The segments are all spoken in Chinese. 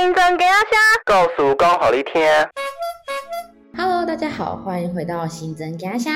新增给阿虾，告诉刚好一天。Hello，大家好，欢迎回到新增鸭虾，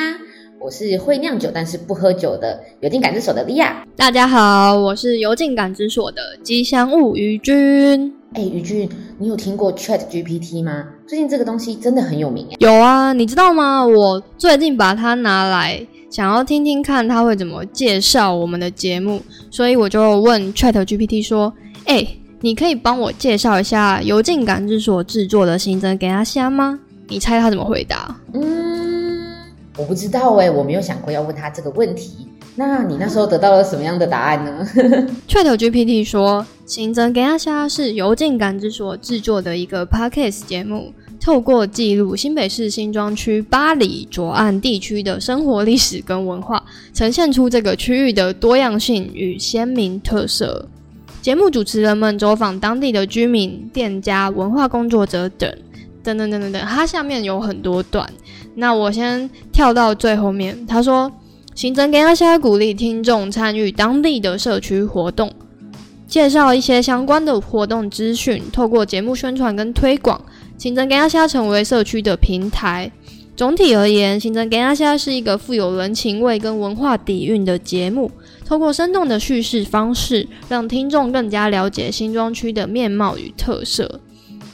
我是会酿酒但是不喝酒的有定感知手的莉亚。大家好，我是油尽感知所的吉祥物于君。哎，于俊，你有听过 Chat GPT 吗？最近这个东西真的很有名哎。有啊，你知道吗？我最近把它拿来，想要听听看它会怎么介绍我们的节目，所以我就问 Chat GPT 说：“哎、你可以帮我介绍一下油尽感知所制作的新增给他虾吗？”你猜他怎么回答？嗯，我不知道哎，我没有想过要问他这个问题。那你那时候得到了什么样的答案呢？Chat GPT 说，新增给阿虾是油尽感知所制作的一个 podcast 节目，透过记录新北市新庄区八里左岸地区的生活历史跟文化，呈现出这个区域的多样性与鲜明特色。节目主持人们走访当地的居民、店家、文化工作者等。等等等等等，它下面有很多段，那我先跳到最后面。他说，行政给阿虾鼓励听众参与当地的社区活动，介绍一些相关的活动资讯，透过节目宣传跟推广，行政给阿虾成为社区的平台。总体而言，行政给阿虾是一个富有人情味跟文化底蕴的节目，透过生动的叙事方式，让听众更加了解新庄区的面貌与特色。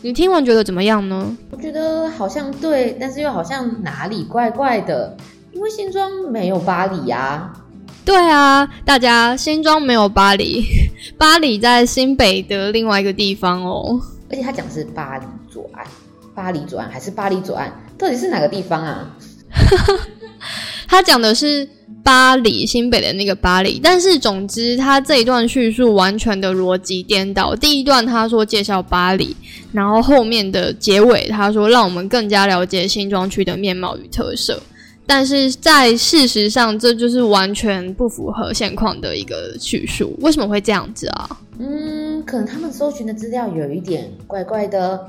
你听完觉得怎么样呢？我觉得好像对，但是又好像哪里怪怪的，因为新庄没有巴黎呀、对啊，大家新庄没有巴黎，巴黎在新北的另外一个地方哦。而且他讲的是巴黎左岸，巴黎左岸还是巴黎左岸，到底是哪个地方啊？他讲的是巴黎新北的那个巴黎，但是总之他这一段叙述完全的逻辑颠倒。第一段他说介绍巴黎，然后后面的结尾他说让我们更加了解新庄区的面貌与特色。但是在事实上，这就是完全不符合现况的一个叙述。为什么会这样子啊？嗯，可能他们搜寻的资料有一点怪怪的。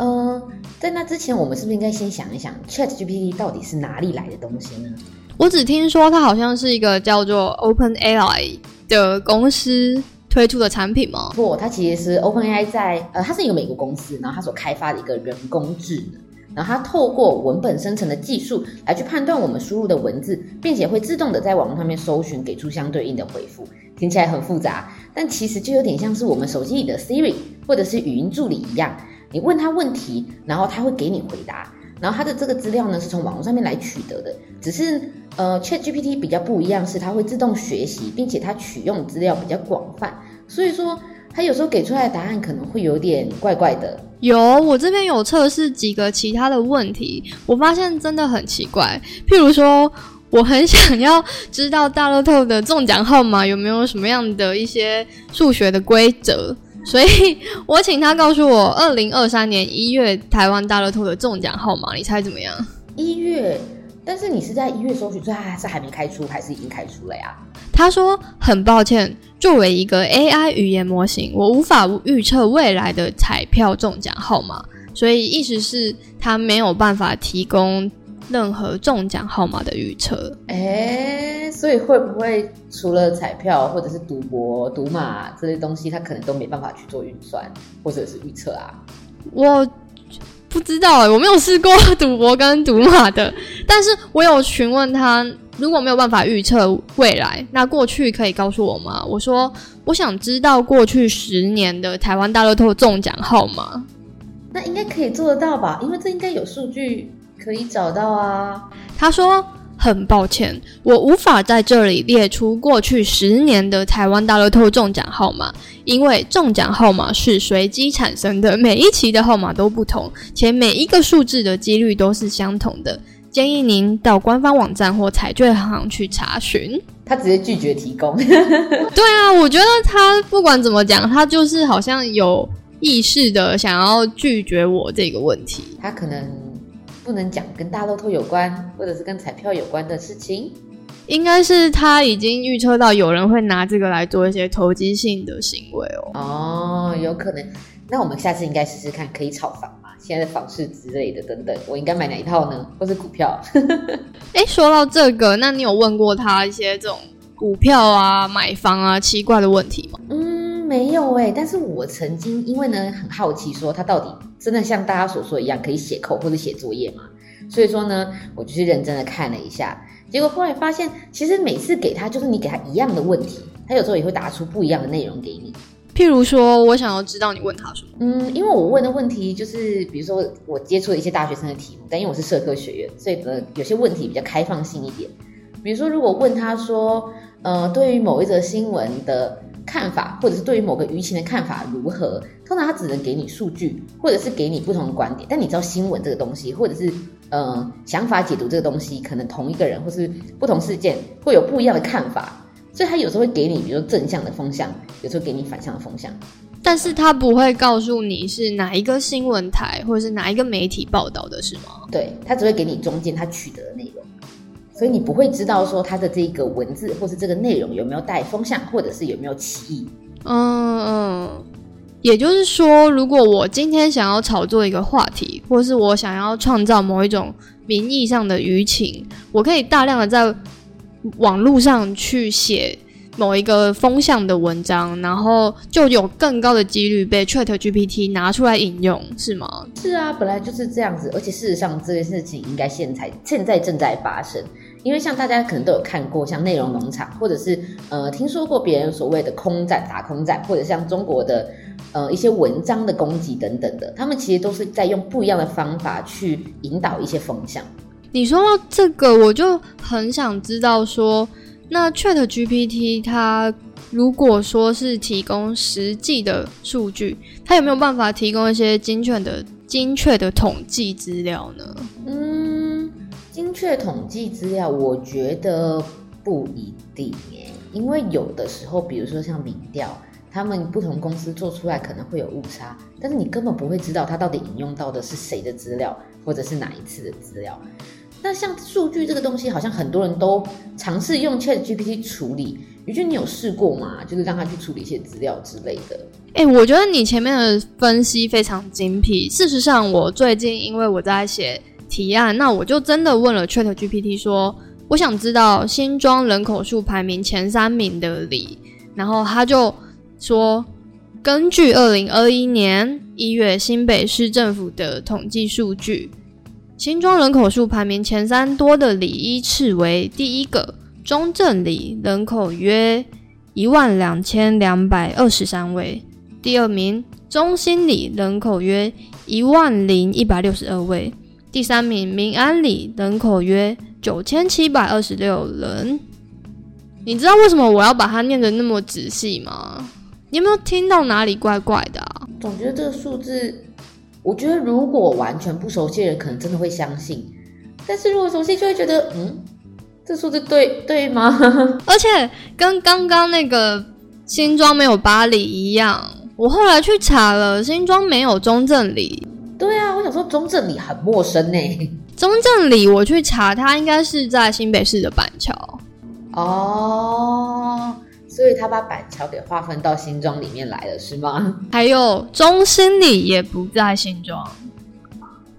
呃，在那之前，我们是不是应该先想一想，Chat GPT 到底是哪里来的东西呢？我只听说它好像是一个叫做 Open AI 的公司推出的产品吗？不，它其实是 OpenAI 在呃，它是一个美国公司，然后它所开发的一个人工智能。然后它透过文本生成的技术来去判断我们输入的文字，并且会自动的在网络上面搜寻，给出相对应的回复。听起来很复杂，但其实就有点像是我们手机里的 Siri 或者是语音助理一样，你问他问题，然后他会给你回答。然后他的这个资料呢是从网络上面来取得的，只是呃 ChatGPT 比较不一样，是它会自动学习，并且它取用资料比较广泛，所以说它有时候给出来的答案可能会有点怪怪的。有，我这边有测试几个其他的问题，我发现真的很奇怪。譬如说，我很想要知道大乐透的中奖号码有没有什么样的一些数学的规则，所以我请他告诉我，二零二三年一月台湾大乐透的中奖号码，你猜怎么样？一月，但是你是在一月搜取，所以它还是还没开出，还是已经开出了呀？他说：“很抱歉，作为一个 AI 语言模型，我无法预测未来的彩票中奖号码，所以意思是他没有办法提供任何中奖号码的预测。哎，所以会不会除了彩票或者是赌博、赌马这些东西，他可能都没办法去做运算或者是预测啊？我不知道哎、我没有试过赌博跟赌马的，但是我有询问他，如果没有办法预测未来，那过去可以告诉我吗？我说我想知道过去十年的台湾大乐透中奖号码。那应该可以做得到吧？因为这应该有数据可以找到啊。他说：“很抱歉，我无法在这里列出过去十年的台湾大乐透中奖号码，因为中奖号码是随机产生的，每一期的号码都不同，且每一个数字的几率都是相同的。建议您到官方网站或彩券行去查询。”他直接拒绝提供。对啊，我觉得他不管怎么讲，他就是好像有意识的想要拒绝我这个问题。他可能不能讲跟大乐透有关，或者是跟彩票有关的事情。应该是他已经预测到有人会拿这个来做一些投机性的行为哦。哦，有可能。那我们下次应该试试看，可以炒房嘛？现在的房市之类的等等，我应该买哪一套呢？或是股票？哎，说到这个，那你有问过他一些这种股票啊、买房啊奇怪的问题吗？嗯，没有哎、但是我曾经因为呢很好奇，说他到底真的像大家所说一样可以写扣或者写作业吗？所以说呢，我就去认真的看了一下，结果后来发现，其实每次给他就是你给他一样的问题，他有时候也会答出不一样的内容给你。譬如说，我想要知道你问他什么。嗯，因为我问的问题就是，比如说我接触了一些大学生的题目，但因为我是社科学院，所以呢有些问题比较开放性一点。比如说，如果问他说，呃，对于某一则新闻的看法，或者是对于某个舆情的看法如何，通常他只能给你数据，或者是给你不同的观点。但你知道新闻这个东西，或者是呃想法解读这个东西，可能同一个人或是不同事件会有不一样的看法，所以他有时候会给你，比如说正向的风向，有时候给你反向的风向。但是他不会告诉你是哪一个新闻台或者是哪一个媒体报道的，是吗？对他只会给你中间他取得的内容，所以你不会知道说它的这个文字或是这个内容有没有带风向，或者是有没有歧义。嗯嗯，也就是说，如果我今天想要炒作一个话题，或是我想要创造某一种名义上的舆情，我可以大量的在网络上去写某一个风向的文章，然后就有更高的几率被 Chat GPT 拿出来引用，是吗？是啊，本来就是这样子，而且事实上这件事情应该现在现在正在发生，因为像大家可能都有看过，像内容农场，或者是呃听说过别人所谓的空战、打空战，或者像中国的呃一些文章的攻击等等的，他们其实都是在用不一样的方法去引导一些风向。你说到这个，我就很想知道说，那 Chat GPT 它如果说是提供实际的数据，它有没有办法提供一些精确的、精确的统计资料呢？嗯，精确统计资料，我觉得不一定耶，因为有的时候，比如说像民调，他们不同公司做出来可能会有误差，但是你根本不会知道它到底引用到的是谁的资料，或者是哪一次的资料。那像数据这个东西，好像很多人都尝试用 Chat GPT 处理。于俊，你有试过吗？就是让他去处理一些资料之类的。诶、我觉得你前面的分析非常精辟。事实上，我最近因为我在写提案，那我就真的问了 Chat GPT 说，我想知道新庄人口数排名前三名的里，然后他就说，根据二零二一年一月新北市政府的统计数据，新庄人口数排名前三多的里依次为第一个中正里，人口约一万两千两百二十三位。第二名中心里人口约一万零一百六十二位，第三名民安里人口约九千七百二十六人。你知道为什么我要把它念得那么仔细吗？你有没有听到哪里怪怪的、啊？总觉得这个数字，我觉得如果完全不熟悉的人，可能真的会相信；但是如果熟悉，就会觉得，嗯，这数字对对吗？而且跟刚刚那个新庄没有巴黎一样，我后来去查了，新庄没有中正里。对啊，我想说中正里很陌生呢。中正里我去查，它应该是在新北市的板桥。哦，所以他把板桥给划分到新庄里面来了，是吗？还有中心里也不在新庄，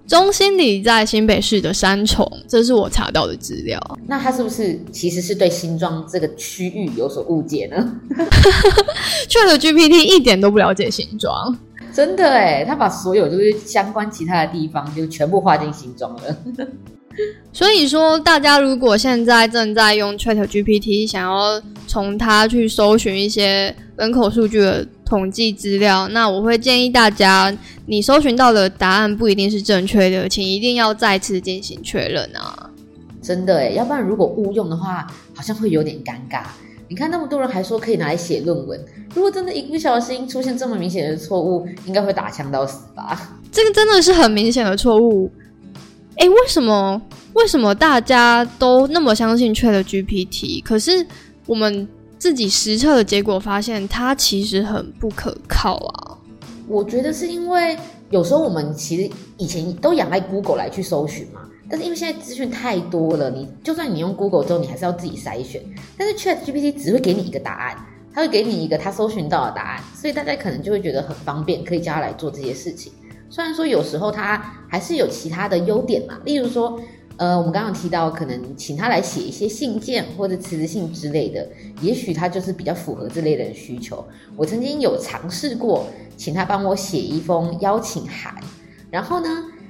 中心里在新北市的三重，这是我查到的资料。那他是不是其实是对新庄这个区域有所误解呢？Chat GPT 一点都不了解新庄，真的哎，他把所有就是相关其他的地方就全部画进心中了。所以说大家如果现在正在用 Chat GPT，想要从它去搜寻一些人口数据的统计资料，那我会建议大家，你搜寻到的答案不一定是正确的，请一定要再次进行确认啊。真的哎，要不然如果误用的话，好像会有点尴尬。你看那么多人还说可以拿来写论文，如果真的一不小心出现这么明显的错误，应该会打枪到死吧？这个真的是很明显的错误。诶，为什么为什么大家都那么相信 Chat GPT？可是我们自己实测的结果发现，它其实很不可靠啊。我觉得是因为有时候我们其实以前都仰赖 Google 来去搜寻嘛，但是因为现在资讯太多了，你就算你用 Google 之后，你还是要自己筛选。但是 Chat GPT 只会给你一个答案，它会给你一个它搜寻到的答案，所以大家可能就会觉得很方便，可以叫它来做这些事情。虽然说有时候它还是有其他的优点嘛，例如说，呃，我们刚刚提到，可能请他来写一些信件或者辞职信之类的，也许他就是比较符合这类的需求。我曾经有尝试过，请他帮我写一封邀请函，然后呢，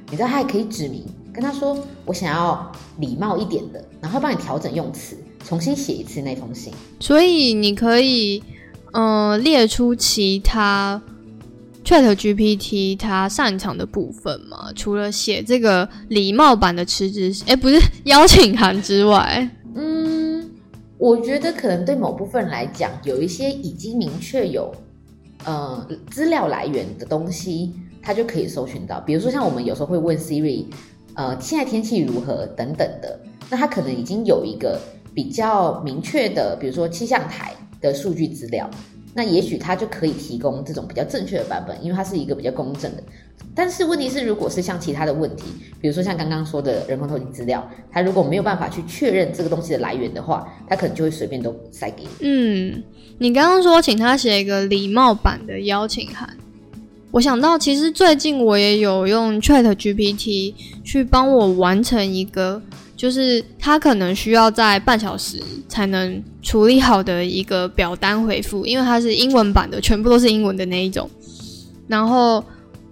你知道他还可以指明跟他说，我想要礼貌一点的，然后帮你调整用词，重新写一次那封信。所以你可以，嗯，列出其他。Chat GPT 它擅长的部分嘛，除了写这个礼貌版的辞职，哎，不是 邀请函之外，嗯，我觉得可能对某部分来讲，有一些已经明确有呃资料来源的东西，它就可以搜寻到。比如说像我们有时候会问 Siri，呃，现在天气如何等等的，那它可能已经有一个比较明确的，比如说气象台的数据资料。那也许它就可以提供这种比较正确的版本，因为它是一个比较公正的。但是问题是，如果是像其他的问题，比如说像刚刚说的人工投影资料，它如果没有办法去确认这个东西的来源的话，它可能就会随便都塞给你。嗯，你刚刚说请他写一个礼貌版的邀请函，我想到其实最近我也有用 Chat GPT 去帮我完成一个。就是他可能需要在半小时才能处理好的一个表单回复，因为它是英文版的，全部都是英文的那一种。然后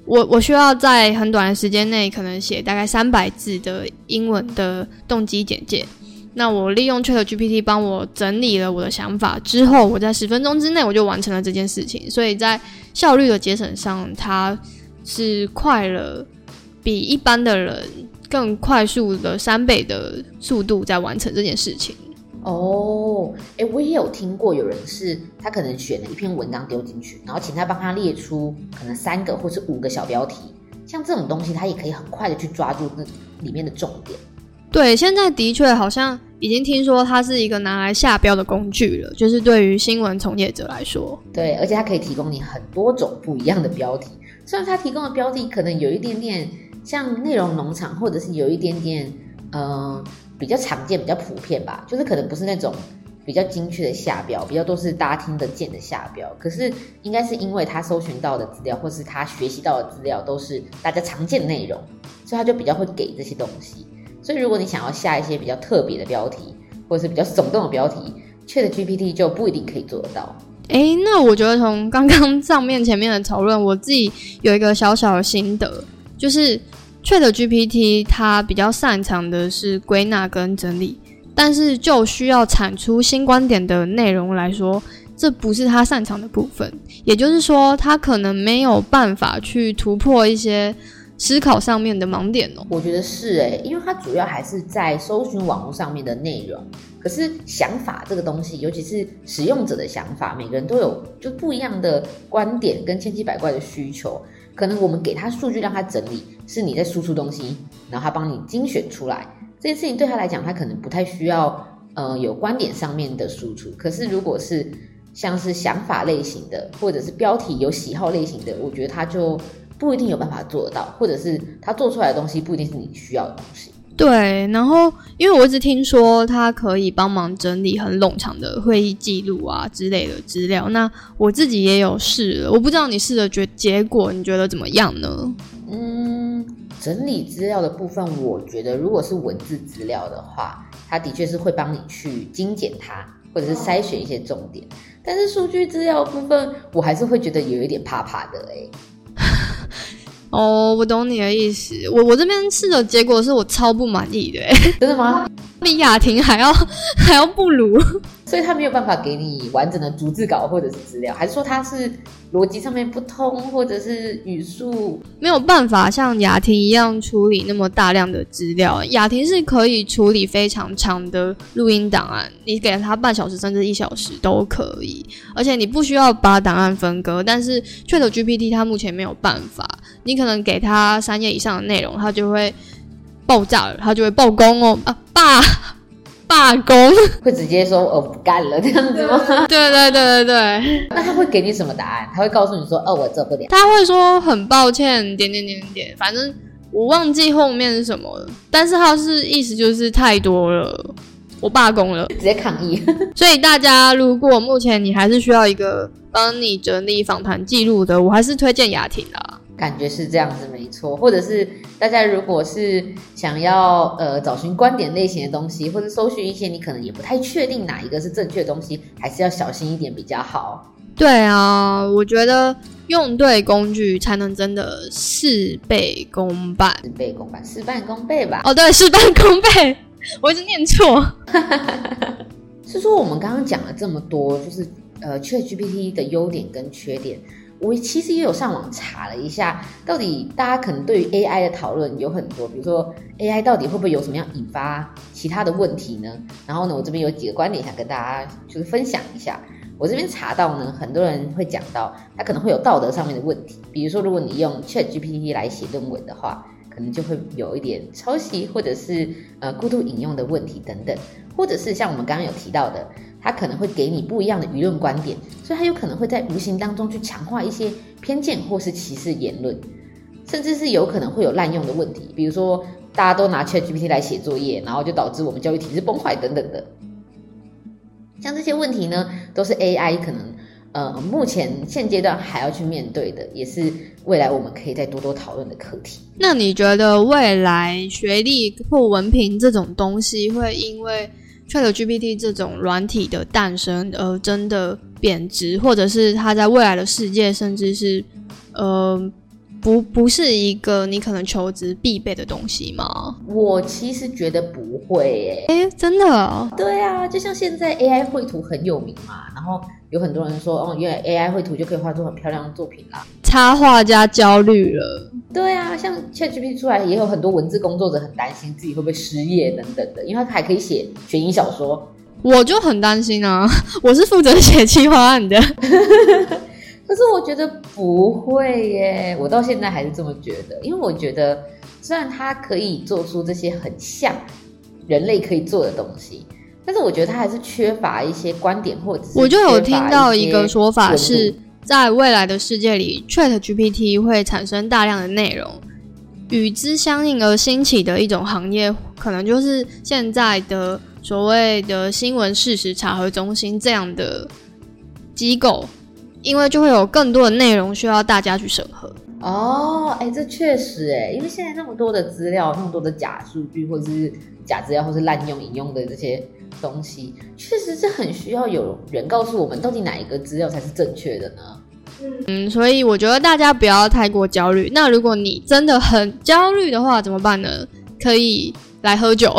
我我需要在很短的时间内，可能写大概三百字的英文的动机简介。那我利用 Chat GPT 帮我整理了我的想法之后，我在十分钟之内我就完成了这件事情。所以在效率的节省上，它是快了，比一般的人。更快速的三倍的速度在完成这件事情哦，哎，我也有听过有人是他可能选了一篇文章丢进去，然后请他帮他列出可能三个或是五个小标题，像这种东西他也可以很快的去抓住那里面的重点。对，现在的确好像已经听说它是一个拿来下标的工具了，就是对于新闻从业者来说，对，而且它可以提供你很多种不一样的标题，虽然它提供的标题可能有一点点。像内容农场，或者是有一点点，呃，比较常见、比较普遍吧，就是可能不是那种比较精确的下标，比较都是大家听得见的下标。可是应该是因为他搜寻到的资料，或是他学习到的资料都是大家常见的内容，所以他就比较会给这些东西。所以如果你想要下一些比较特别的标题，或者是比较耸动的标题，Chat GPT 就不一定可以做得到。哎，那我觉得从刚刚上面前面的讨论，我自己有一个小小的心得。就是 Chat GPT 它比较擅长的是归纳跟整理，但是就需要产出新观点的内容来说，这不是它擅长的部分。也就是说，它可能没有办法去突破一些思考上面的盲点哦。我觉得是诶，因为它主要还是在搜寻网络上面的内容。可是想法这个东西，尤其是使用者的想法，每个人都有就不一样的观点跟千奇百怪的需求。可能我们给他数据让他整理，是你在输出东西，然后他帮你精选出来。这件事情对他来讲，他可能不太需要呃有观点上面的输出。可是如果是像是想法类型的，或者是标题有喜好类型的，我觉得他就不一定有办法做到，或者是他做出来的东西不一定是你需要的东西。对，然后因为我一直听说它可以帮忙整理很冗长的会议记录啊之类的资料，那我自己也有试了，我不知道你试的结结果你觉得怎么样呢？嗯，整理资料的部分，我觉得如果是文字资料的话，它的确是会帮你去精简它，或者是筛选一些重点，但是数据资料部分，我还是会觉得有一点怕怕的哎。哦，我懂你的意思。我我这边试的结果是我超不满意的，真的吗？比雅婷还要 还要不如。所以他没有办法给你完整的逐字稿或者是资料，还是说他是逻辑上面不通，或者是语速没有办法像雅婷一样处理那么大量的资料？雅婷是可以处理非常长的录音档案，你给他半小时甚至一小时都可以，而且你不需要把档案分割。但是 Chat GPT 它目前没有办法，你可能给他三页以上的内容，它就会爆炸了，它就会爆功哦啊爸。罢工 会直接说我不干了这样子吗？对对对对对。那他会给你什么答案？他会告诉你说哦，我做不了。他会说很抱歉，点点点点，反正我忘记后面是什么了。但是他是意思就是太多了，我罢工了，直接抗议。所以大家如果目前你还是需要一个帮你整理访谈记录的，我还是推荐雅婷啦。感觉是这样子，没错。或者是大家如果是想要呃找寻观点类型的东西，或者搜寻一些你可能也不太确定哪一个是正确的东西，还是要小心一点比较好。对啊，我觉得用对工具才能真的事倍功半。事倍功半，事半功倍吧。哦，对，事半功倍，我一直念错。是说我们刚刚讲了这么多，就是呃，ChatGPT 的优点跟缺点。我其实也有上网查了一下，到底大家可能对于 AI 的讨论有很多，比如说 AI 到底会不会有什么样引发其他的问题呢？然后呢，我这边有几个观点想跟大家就是分享一下。我这边查到呢，很多人会讲到它可能会有道德上面的问题，比如说如果你用 ChatGPT 来写论文的话，可能就会有一点抄袭或者是呃过度引用的问题等等，或者是像我们刚刚有提到的。他可能会给你不一样的舆论观点，所以他有可能会在无形当中去强化一些偏见或是歧视言论，甚至是有可能会有滥用的问题，比如说大家都拿 ChatGPT 来写作业，然后就导致我们教育体制崩坏等等的。像这些问题呢，都是 AI 可能呃目前现阶段还要去面对的，也是未来我们可以再多多讨论的课题。那你觉得未来学历或文凭这种东西会因为？ChatGPT 这种软体的诞生，而真的贬值，或者是它在未来的世界，甚至是呃，不不是一个你可能求职必备的东西吗？我其实觉得不会，诶，哎，真的？对啊，就像现在 AI 绘图很有名嘛，然后。有很多人说，哦，原来 AI 绘图就可以画出很漂亮的作品啦。插画家焦虑了。对啊，像 ChatGPT 出来，也有很多文字工作者很担心自己会不会失业等等的，因为他还可以写悬疑小说。我就很担心啊，我是负责写企划案的。可是我觉得不会耶，我到现在还是这么觉得，因为我觉得虽然它可以做出这些很像人类可以做的东西。但是我觉得它还是缺乏一些观点，或者我就有听到一个说法是，在未来的世界里，Chat GPT 会产生大量的内容，与之相应而兴起的一种行业，可能就是现在的所谓的新闻事实查核中心这样的机构，因为就会有更多的内容需要大家去审核。哦，哎，这确实哎，因为现在那么多的资料，那么多的假数据，或者是假资料，或是滥用引用的这些。东西确实是很需要有人告诉我们，到底哪一个资料才是正确的呢？嗯，所以我觉得大家不要太过焦虑。那如果你真的很焦虑的话，怎么办呢？可以来喝酒。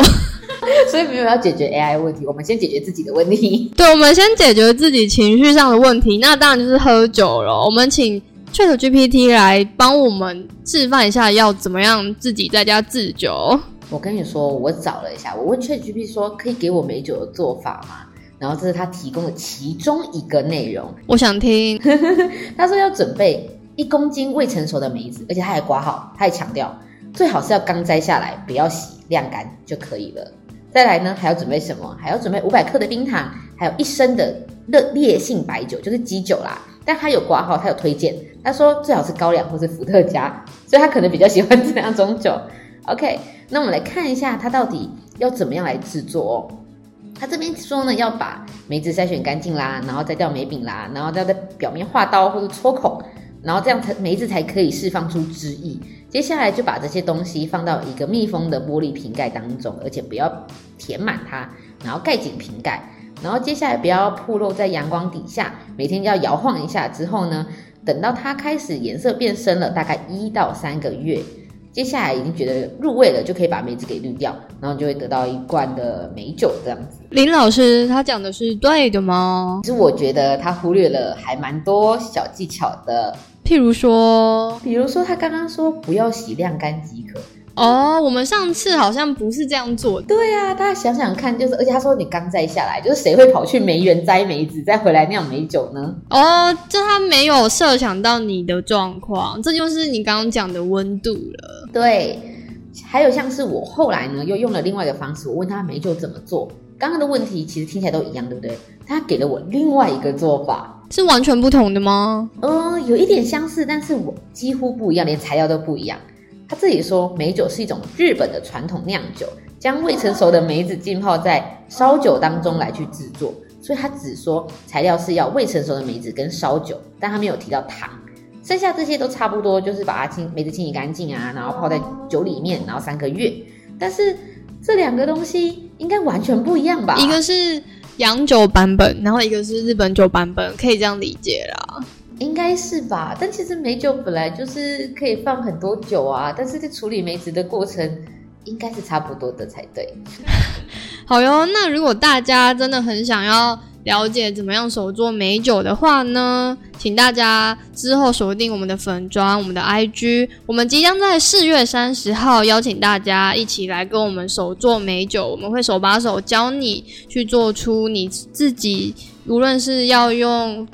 所以没有要解决 AI 问题，我们先解决自己的问题。对，我们先解决自己情绪上的问题。那当然就是喝酒了。我们请 ChatGPT 来帮我们示范一下，要怎么样自己在家制酒。我跟你说，我找了一下，我问 ChatGPT 说可以给我美酒的做法吗？然后这是他提供的其中一个内容。我想听。他说要准备一公斤未成熟的梅子，而且他还刮号，他还强调最好是要刚摘下来，不要洗，晾干就可以了。再来呢，还要准备什么？还要准备五百克的冰糖，还有一升的热烈性白酒，就是基酒啦。但他有挂号，他有推荐，他说最好是高粱或是伏特加，所以他可能比较喜欢这两种酒。OK。那我们来看一下他到底要怎么样来制作哦。他这边说呢，要把梅子筛选干净啦，然后再掉梅饼啦，然后再在表面划刀或者戳孔，然后这样才梅子才可以释放出汁液。接下来就把这些东西放到一个密封的玻璃瓶盖当中，而且不要填满它，然后盖紧瓶盖。然后接下来不要暴露在阳光底下，每天要摇晃一下之后呢，等到它开始颜色变深了，大概一到三个月。接下来已经觉得入味了，就可以把梅子给滤掉，然后就会得到一罐的美酒这样子。林老师他讲的是对的吗？其实我觉得他忽略了还蛮多小技巧的，譬如说，比如说他刚刚说不要洗晾干即可。哦，我们上次好像不是这样做。对啊，大家想想看，就是而且他说你刚摘下来，就是谁会跑去梅园摘梅子再回来酿美酒呢？哦，就他没有设想到你的状况，这就是你刚刚讲的温度了。对，还有像是我后来呢又用了另外一个方式，我问他梅酒怎么做，刚刚的问题其实听起来都一样，对不对？他给了我另外一个做法，是完全不同的吗？嗯，有一点相似，但是我几乎不一样，连材料都不一样。他自己说，梅酒是一种日本的传统酿酒，将未成熟的梅子浸泡在烧酒当中来去制作，所以他只说材料是要未成熟的梅子跟烧酒，但他没有提到糖。剩下这些都差不多，就是把它清梅子清理干净啊，然后泡在酒里面，然后三个月。但是这两个东西应该完全不一样吧？一个是洋酒版本，然后一个是日本酒版本，可以这样理解啦。应该是吧？但其实梅酒本来就是可以放很多酒啊，但是在处理梅子的过程应该是差不多的才对。好哟，那如果大家真的很想要了解怎么样手做美酒的话呢，请大家之后锁定我们的粉砖、我们的 IG，我们即将在四月三十号邀请大家一起来跟我们手做美酒，我们会手把手教你去做出你自己，无论是要用。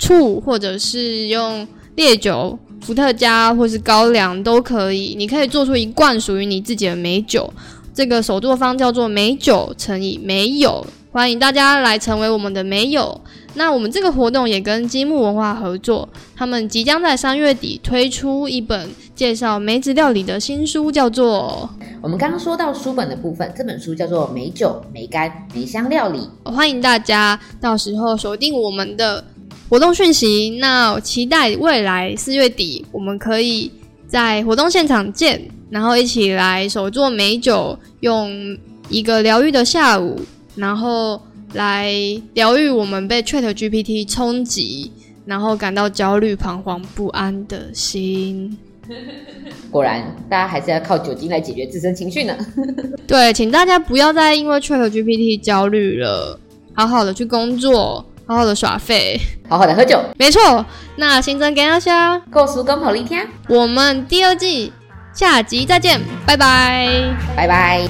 醋，或者是用烈酒、伏特加，或是高粱都可以。你可以做出一罐属于你自己的美酒。这个手作方叫做美酒乘以美友，欢迎大家来成为我们的美友。那我们这个活动也跟积木文化合作，他们即将在三月底推出一本介绍梅子料理的新书，叫做……我们刚刚说到书本的部分，这本书叫做《美酒梅干梅香料理》，欢迎大家到时候锁定我们的。活动讯息，那期待未来四月底，我们可以在活动现场见，然后一起来手做美酒，用一个疗愈的下午，然后来疗愈我们被 Chat GPT 冲击，然后感到焦虑、彷徨不安的心。果然，大家还是要靠酒精来解决自身情绪呢。对，请大家不要再因为 Chat GPT 焦虑了，好好的去工作。好好的耍废，好好的喝酒，没错。那新增给大家，告诉跟跑一天，我们第二季下集再见，拜拜，拜拜。